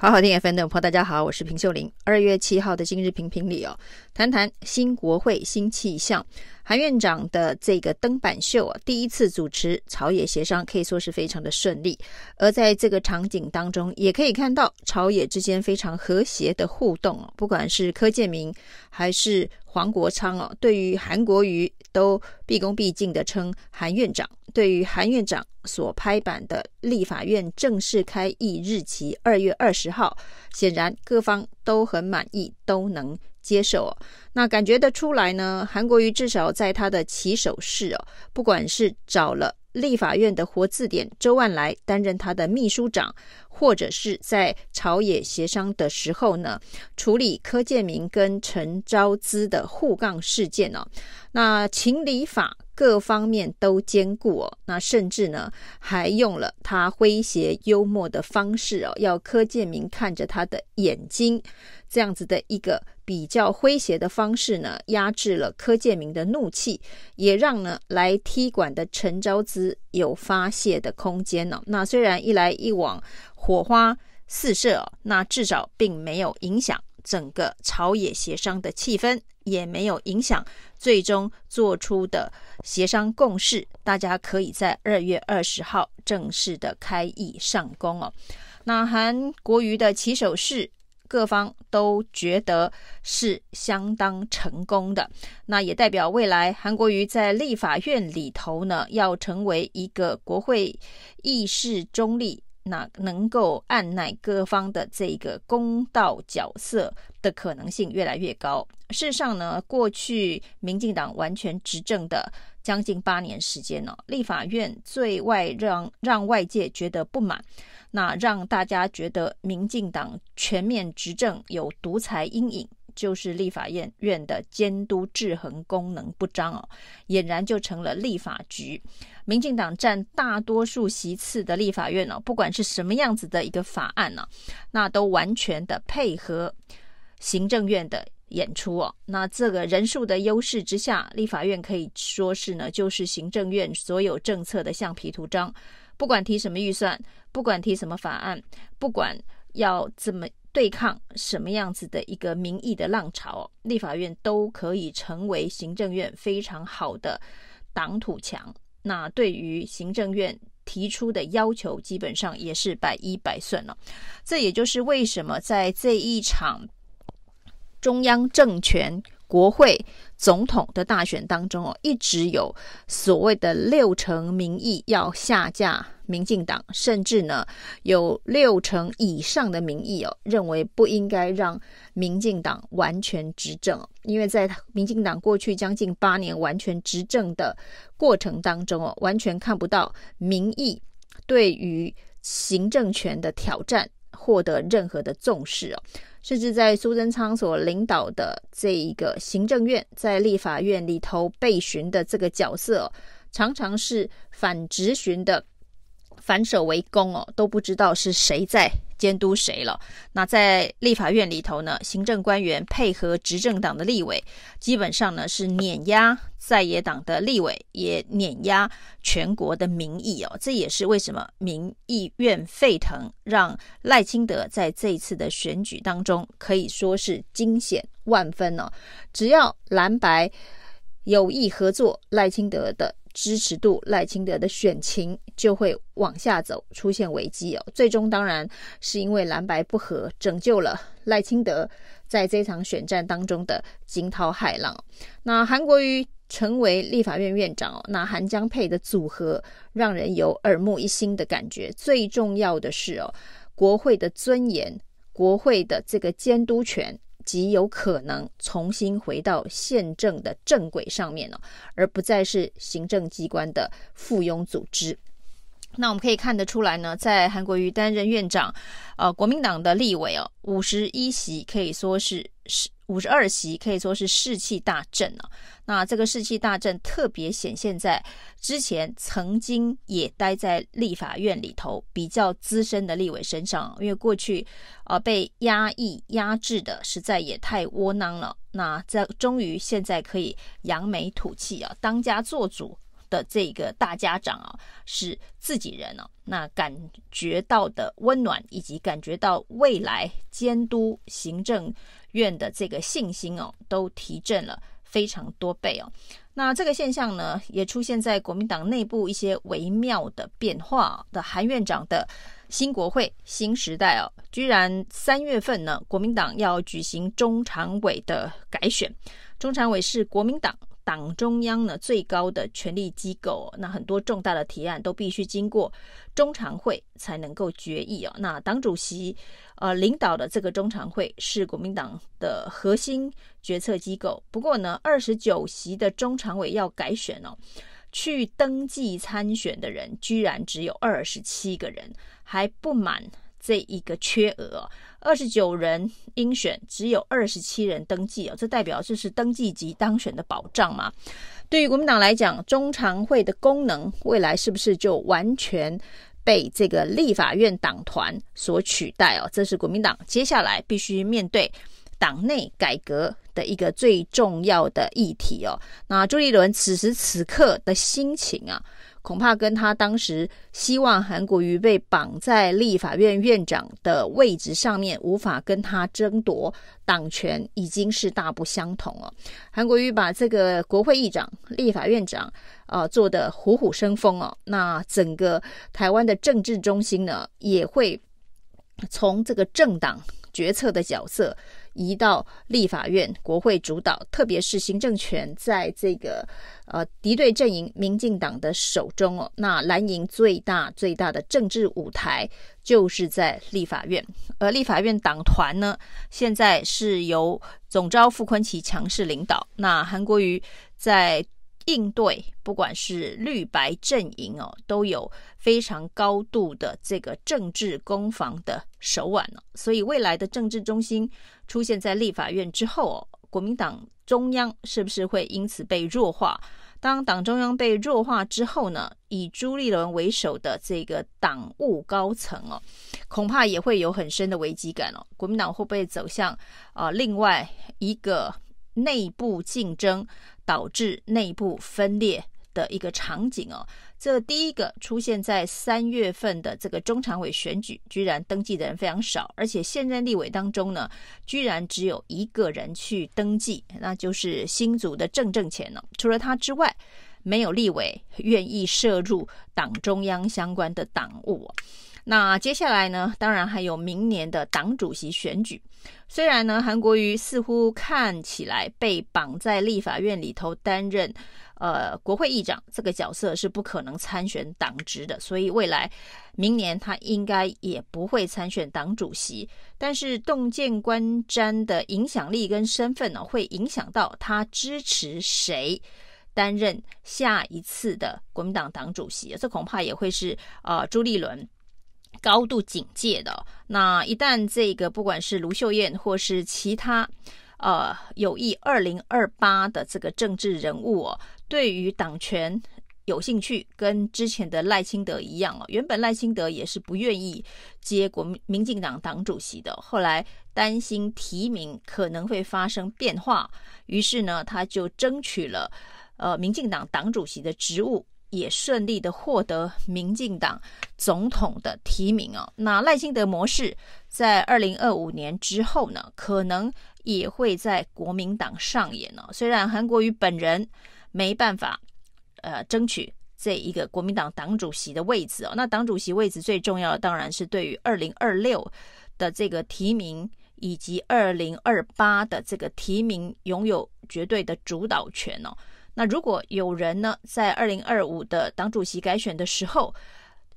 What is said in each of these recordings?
好好听 FM 的朋友，大家好，我是平秀玲。二月七号的今日评评里哦，谈谈新国会新气象。韩院长的这个登板秀啊，第一次主持朝野协商，可以说是非常的顺利。而在这个场景当中，也可以看到朝野之间非常和谐的互动哦。不管是柯建铭还是黄国昌哦，对于韩国瑜都毕恭毕敬的称韩院长。对于韩院长所拍板的立法院正式开议日期二月二十号，显然各方都很满意，都能。接受哦，那感觉得出来呢。韩国瑜至少在他的起手式哦，不管是找了立法院的活字典周万来担任他的秘书长，或者是在朝野协商的时候呢，处理柯建铭跟陈昭姿的互杠事件哦，那情理法各方面都兼顾哦，那甚至呢还用了他诙谐幽默的方式哦，要柯建铭看着他的眼睛。这样子的一个比较诙谐的方式呢，压制了柯建铭的怒气，也让呢来踢馆的陈昭姿有发泄的空间呢。那虽然一来一往火花四射，那至少并没有影响整个朝野协商的气氛，也没有影响最终做出的协商共识。大家可以在二月二十号正式的开议上工哦。那韩国瑜的起手式。各方都觉得是相当成功的，那也代表未来韩国瑜在立法院里头呢，要成为一个国会议事中立，那能够按捺各方的这个公道角色的可能性越来越高。事实上呢，过去民进党完全执政的将近八年时间呢，立法院最外让让外界觉得不满。那让大家觉得民进党全面执政有独裁阴影，就是立法院院的监督制衡功能不彰哦，俨然就成了立法局。民进党占大多数席次的立法院哦，不管是什么样子的一个法案呢，那都完全的配合行政院的演出哦。那这个人数的优势之下，立法院可以说是呢，就是行政院所有政策的橡皮图章。不管提什么预算，不管提什么法案，不管要怎么对抗什么样子的一个民意的浪潮，立法院都可以成为行政院非常好的挡土墙。那对于行政院提出的要求，基本上也是百依百顺了。这也就是为什么在这一场中央政权。国会总统的大选当中哦，一直有所谓的六成民意要下架民进党，甚至呢有六成以上的民意哦认为不应该让民进党完全执政，因为在民进党过去将近八年完全执政的过程当中哦，完全看不到民意对于行政权的挑战获得任何的重视哦。甚至在苏贞昌所领导的这一个行政院，在立法院里头被询的这个角色，常常是反质询的，反手为攻哦，都不知道是谁在监督谁了。那在立法院里头呢，行政官员配合执政党的立委，基本上呢是碾压在野党的立委，也碾压全国的民意哦。这也是为什么民意怨沸腾，让赖清德在这一次的选举当中可以说是惊险万分哦。只要蓝白有意合作，赖清德的。支持度，赖清德的选情就会往下走，出现危机哦。最终当然是因为蓝白不合，拯救了赖清德在这场选战当中的惊涛骇浪。那韩国瑜成为立法院院长哦，那韩江佩的组合让人有耳目一新的感觉。最重要的是哦，国会的尊严，国会的这个监督权。极有可能重新回到宪政的正轨上面了，而不再是行政机关的附庸组织。那我们可以看得出来呢，在韩国瑜担任院长，呃，国民党的立委哦，五十一席可以说是是。五十二席可以说是士气大振啊！那这个士气大振特别显现在之前曾经也待在立法院里头比较资深的立委身上，因为过去啊、呃、被压抑压制的实在也太窝囊了。那这终于现在可以扬眉吐气啊，当家做主，的这个大家长啊，是自己人哦，那感觉到的温暖，以及感觉到未来监督行政院的这个信心哦，都提振了非常多倍哦。那这个现象呢，也出现在国民党内部一些微妙的变化的韩院长的新国会新时代哦，居然三月份呢，国民党要举行中常委的改选，中常委是国民党。党中央呢，最高的权力机构，那很多重大的提案都必须经过中常会才能够决议哦。那党主席呃领导的这个中常会是国民党的核心决策机构。不过呢，二十九席的中常委要改选哦，去登记参选的人居然只有二十七个人，还不满。这一个缺额，二十九人应选，只有二十七人登记哦，这代表这是登记及当选的保障嘛？对于国民党来讲，中常会的功能未来是不是就完全被这个立法院党团所取代哦？这是国民党接下来必须面对党内改革的一个最重要的议题哦。那朱立伦此时此刻的心情啊？恐怕跟他当时希望韩国瑜被绑在立法院院长的位置上面，无法跟他争夺党权，已经是大不相同了。韩国瑜把这个国会议长、立法院长啊、呃、做得虎虎生风哦，那整个台湾的政治中心呢，也会从这个政党决策的角色。移到立法院、国会主导，特别是行政权在这个呃敌对阵营民进党的手中哦。那蓝营最大最大的政治舞台就是在立法院，而立法院党团呢，现在是由总召傅崐萁强势领导。那韩国瑜在。应对不管是绿白阵营哦，都有非常高度的这个政治攻防的手腕哦，所以未来的政治中心出现在立法院之后哦，国民党中央是不是会因此被弱化？当党中央被弱化之后呢，以朱立伦为首的这个党务高层哦，恐怕也会有很深的危机感哦。国民党会不会走向啊、另外一个内部竞争？导致内部分裂的一个场景哦，这第一个出现在三月份的这个中常委选举，居然登记的人非常少，而且现任立委当中呢，居然只有一个人去登记，那就是新竹的郑正前呢。除了他之外，没有立委愿意涉入党中央相关的党务。那接下来呢，当然还有明年的党主席选举。虽然呢，韩国瑜似乎看起来被绑在立法院里头担任呃国会议长这个角色是不可能参选党职的，所以未来明年他应该也不会参选党主席。但是洞见观瞻的影响力跟身份呢，会影响到他支持谁担任下一次的国民党党主席。这恐怕也会是呃朱立伦。高度警戒的，那一旦这个不管是卢秀燕或是其他呃有意二零二八的这个政治人物哦，对于党权有兴趣，跟之前的赖清德一样哦，原本赖清德也是不愿意接国民民进党党主席的，后来担心提名可能会发生变化，于是呢，他就争取了呃民进党党主席的职务。也顺利的获得民进党总统的提名哦。那赖清德模式在二零二五年之后呢，可能也会在国民党上演哦。虽然韩国瑜本人没办法呃争取这一个国民党党主席的位置哦，那党主席位置最重要的当然是对于二零二六的这个提名以及二零二八的这个提名拥有绝对的主导权哦。那如果有人呢，在二零二五的党主席改选的时候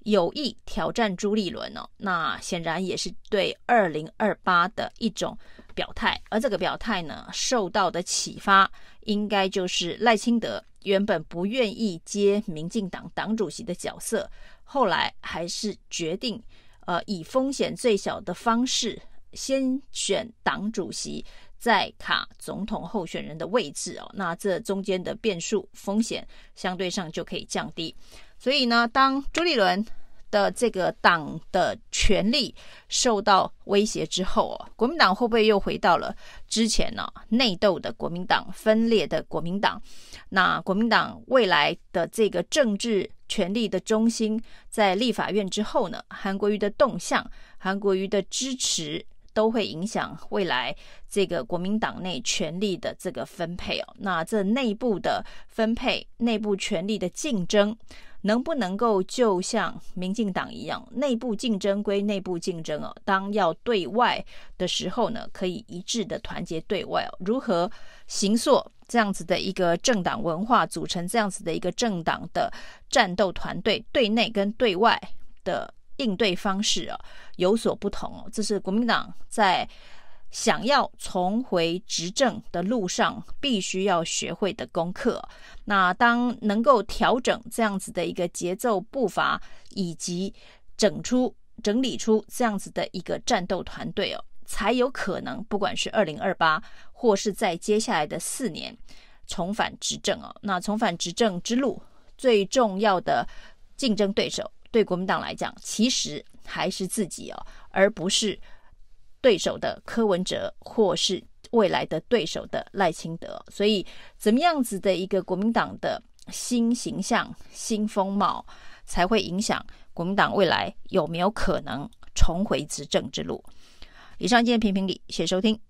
有意挑战朱立伦呢，那显然也是对二零二八的一种表态。而这个表态呢，受到的启发，应该就是赖清德原本不愿意接民进党党主席的角色，后来还是决定，呃，以风险最小的方式先选党主席。在卡总统候选人的位置哦，那这中间的变数风险相对上就可以降低。所以呢，当朱立伦的这个党的权力受到威胁之后哦，国民党会不会又回到了之前呢？内斗的国民党，分裂的国民党？那国民党未来的这个政治权力的中心，在立法院之后呢？韩国瑜的动向，韩国瑜的支持，都会影响未来这个国民党内权力的这个分配哦。那这内部的分配，内部权力的竞争。能不能够就像民进党一样，内部竞争归内部竞争哦，当要对外的时候呢，可以一致的团结对外哦。如何形塑这样子的一个政党文化，组成这样子的一个政党的战斗团队，对内跟对外的应对方式啊，有所不同哦。这是国民党在。想要重回执政的路上，必须要学会的功课。那当能够调整这样子的一个节奏步伐，以及整出整理出这样子的一个战斗团队哦，才有可能，不管是二零二八，或是在接下来的四年重返执政哦。那重返执政之路，最重要的竞争对手，对国民党来讲，其实还是自己哦，而不是。对手的柯文哲，或是未来的对手的赖清德，所以怎么样子的一个国民党的新形象、新风貌，才会影响国民党未来有没有可能重回执政之路？以上，今天评评理，谢谢收听。